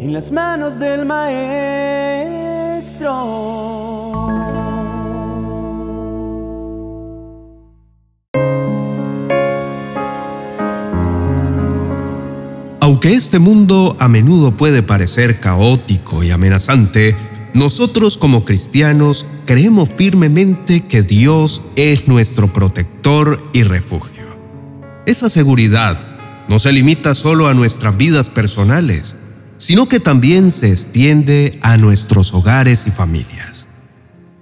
en las manos del Maestro. Aunque este mundo a menudo puede parecer caótico y amenazante, nosotros como cristianos creemos firmemente que Dios es nuestro protector y refugio. Esa seguridad no se limita solo a nuestras vidas personales, sino que también se extiende a nuestros hogares y familias.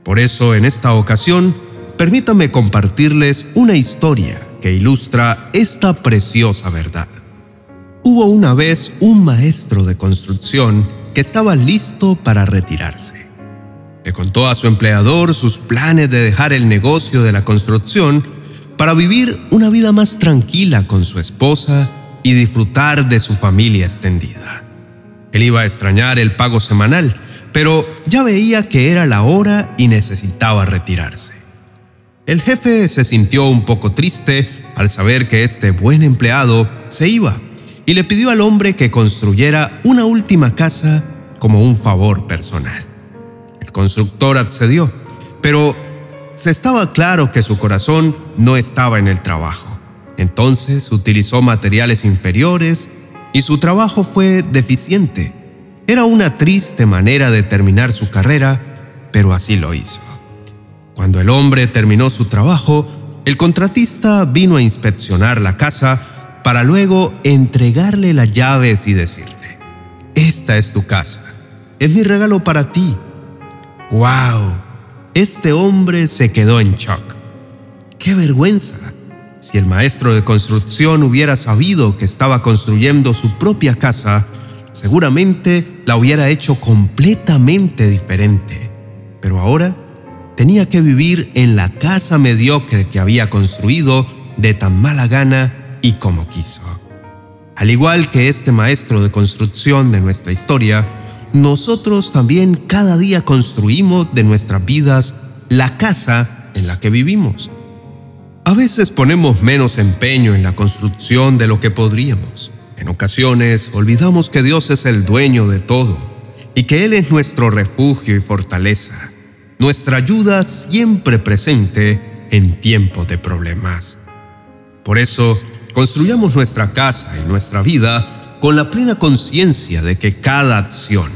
Por eso, en esta ocasión, permítame compartirles una historia que ilustra esta preciosa verdad. Hubo una vez un maestro de construcción que estaba listo para retirarse. Le contó a su empleador sus planes de dejar el negocio de la construcción para vivir una vida más tranquila con su esposa y disfrutar de su familia extendida. Él iba a extrañar el pago semanal, pero ya veía que era la hora y necesitaba retirarse. El jefe se sintió un poco triste al saber que este buen empleado se iba y le pidió al hombre que construyera una última casa como un favor personal. El constructor accedió, pero se estaba claro que su corazón no estaba en el trabajo. Entonces utilizó materiales inferiores y su trabajo fue deficiente. Era una triste manera de terminar su carrera, pero así lo hizo. Cuando el hombre terminó su trabajo, el contratista vino a inspeccionar la casa para luego entregarle las llaves y decirle, esta es tu casa, es mi regalo para ti. ¡Wow! Este hombre se quedó en shock. ¡Qué vergüenza! Si el maestro de construcción hubiera sabido que estaba construyendo su propia casa, seguramente la hubiera hecho completamente diferente. Pero ahora tenía que vivir en la casa mediocre que había construido de tan mala gana y como quiso. Al igual que este maestro de construcción de nuestra historia, nosotros también cada día construimos de nuestras vidas la casa en la que vivimos. A veces ponemos menos empeño en la construcción de lo que podríamos. En ocasiones olvidamos que Dios es el dueño de todo y que Él es nuestro refugio y fortaleza, nuestra ayuda siempre presente en tiempos de problemas. Por eso, construyamos nuestra casa y nuestra vida con la plena conciencia de que cada acción,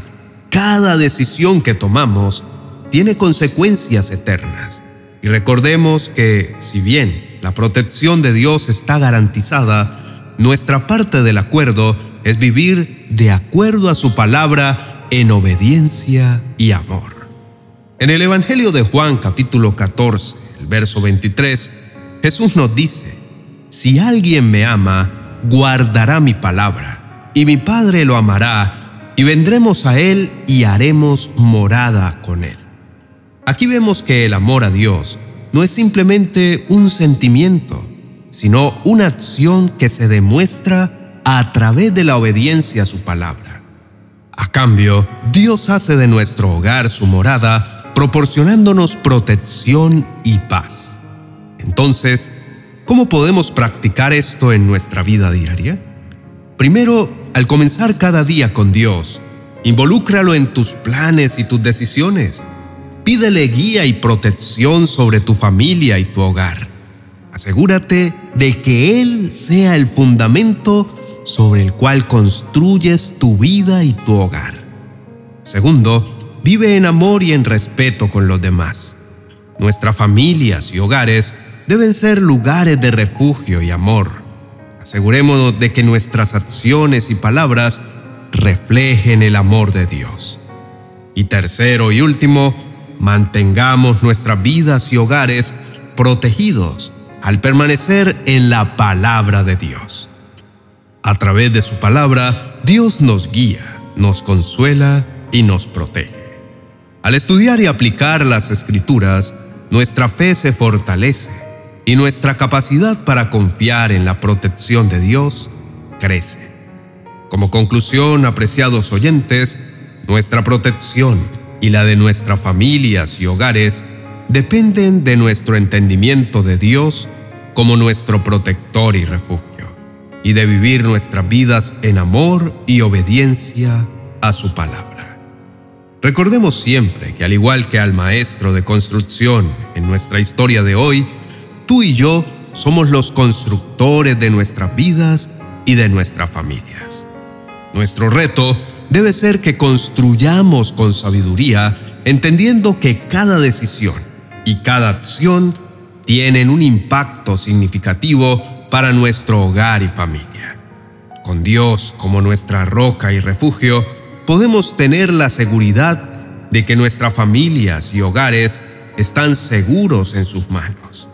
cada decisión que tomamos tiene consecuencias eternas. Y recordemos que, si bien la protección de Dios está garantizada, nuestra parte del acuerdo es vivir de acuerdo a su palabra en obediencia y amor. En el Evangelio de Juan capítulo 14, el verso 23, Jesús nos dice, si alguien me ama, guardará mi palabra, y mi Padre lo amará, y vendremos a él y haremos morada con él. Aquí vemos que el amor a Dios no es simplemente un sentimiento, sino una acción que se demuestra a través de la obediencia a su palabra. A cambio, Dios hace de nuestro hogar su morada, proporcionándonos protección y paz. Entonces, ¿Cómo podemos practicar esto en nuestra vida diaria? Primero, al comenzar cada día con Dios, involúcralo en tus planes y tus decisiones. Pídele guía y protección sobre tu familia y tu hogar. Asegúrate de que Él sea el fundamento sobre el cual construyes tu vida y tu hogar. Segundo, vive en amor y en respeto con los demás. Nuestras familias y hogares deben ser lugares de refugio y amor. Asegurémonos de que nuestras acciones y palabras reflejen el amor de Dios. Y tercero y último, mantengamos nuestras vidas y hogares protegidos al permanecer en la palabra de Dios. A través de su palabra, Dios nos guía, nos consuela y nos protege. Al estudiar y aplicar las escrituras, nuestra fe se fortalece y nuestra capacidad para confiar en la protección de Dios crece. Como conclusión, apreciados oyentes, nuestra protección y la de nuestras familias y hogares dependen de nuestro entendimiento de Dios como nuestro protector y refugio, y de vivir nuestras vidas en amor y obediencia a su palabra. Recordemos siempre que al igual que al maestro de construcción en nuestra historia de hoy, tú y yo somos los constructores de nuestras vidas y de nuestras familias. Nuestro reto debe ser que construyamos con sabiduría, entendiendo que cada decisión y cada acción tienen un impacto significativo para nuestro hogar y familia. Con Dios como nuestra roca y refugio, podemos tener la seguridad de que nuestras familias y hogares están seguros en sus manos.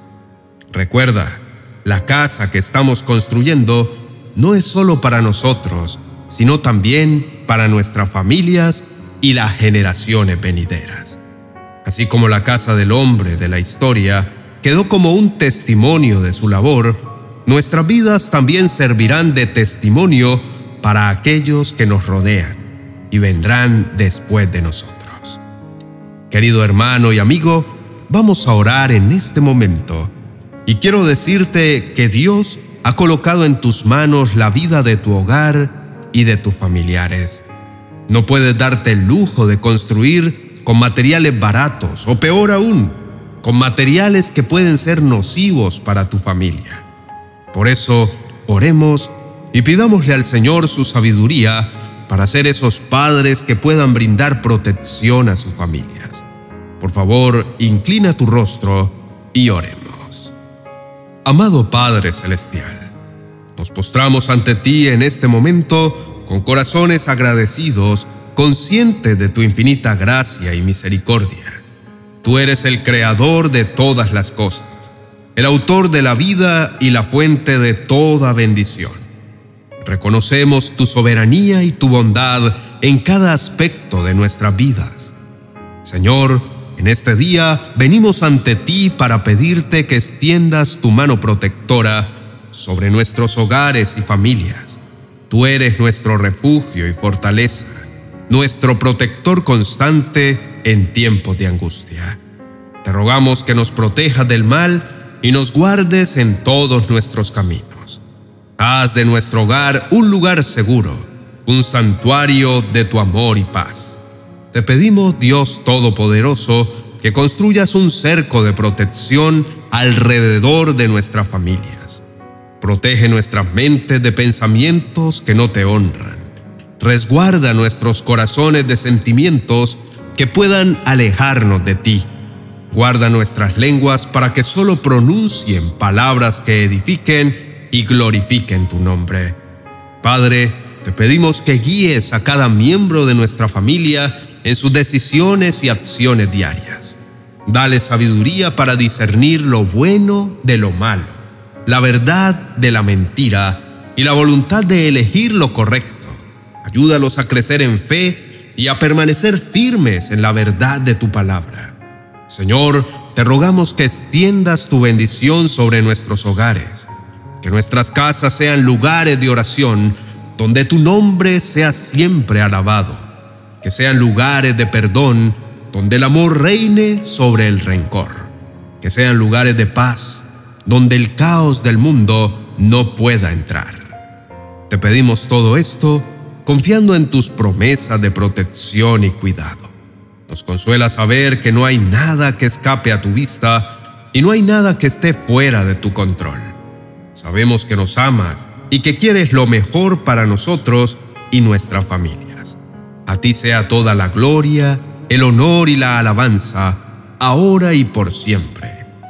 Recuerda, la casa que estamos construyendo no es solo para nosotros, sino también para nuestras familias y las generaciones venideras. Así como la casa del hombre de la historia quedó como un testimonio de su labor, nuestras vidas también servirán de testimonio para aquellos que nos rodean y vendrán después de nosotros. Querido hermano y amigo, vamos a orar en este momento y quiero decirte que Dios ha colocado en tus manos la vida de tu hogar y de tus familiares. No puedes darte el lujo de construir con materiales baratos o peor aún, con materiales que pueden ser nocivos para tu familia. Por eso, oremos y pidámosle al Señor su sabiduría para ser esos padres que puedan brindar protección a sus familias. Por favor, inclina tu rostro y oremos. Amado Padre Celestial, nos postramos ante ti en este momento con corazones agradecidos, conscientes de tu infinita gracia y misericordia. Tú eres el creador de todas las cosas, el autor de la vida y la fuente de toda bendición. Reconocemos tu soberanía y tu bondad en cada aspecto de nuestras vidas. Señor, en este día venimos ante ti para pedirte que extiendas tu mano protectora sobre nuestros hogares y familias. Tú eres nuestro refugio y fortaleza, nuestro protector constante en tiempos de angustia. Te rogamos que nos protejas del mal y nos guardes en todos nuestros caminos. Haz de nuestro hogar un lugar seguro, un santuario de tu amor y paz. Te pedimos, Dios Todopoderoso, que construyas un cerco de protección alrededor de nuestras familias. Protege nuestras mentes de pensamientos que no te honran. Resguarda nuestros corazones de sentimientos que puedan alejarnos de ti. Guarda nuestras lenguas para que solo pronuncien palabras que edifiquen y glorifiquen tu nombre. Padre, te pedimos que guíes a cada miembro de nuestra familia en sus decisiones y acciones diarias. Dale sabiduría para discernir lo bueno de lo malo, la verdad de la mentira y la voluntad de elegir lo correcto. Ayúdalos a crecer en fe y a permanecer firmes en la verdad de tu palabra. Señor, te rogamos que extiendas tu bendición sobre nuestros hogares, que nuestras casas sean lugares de oración donde tu nombre sea siempre alabado, que sean lugares de perdón donde el amor reine sobre el rencor, que sean lugares de paz donde el caos del mundo no pueda entrar. Te pedimos todo esto confiando en tus promesas de protección y cuidado. Nos consuela saber que no hay nada que escape a tu vista y no hay nada que esté fuera de tu control. Sabemos que nos amas y que quieres lo mejor para nosotros y nuestras familias. A ti sea toda la gloria, el honor y la alabanza, ahora y por siempre.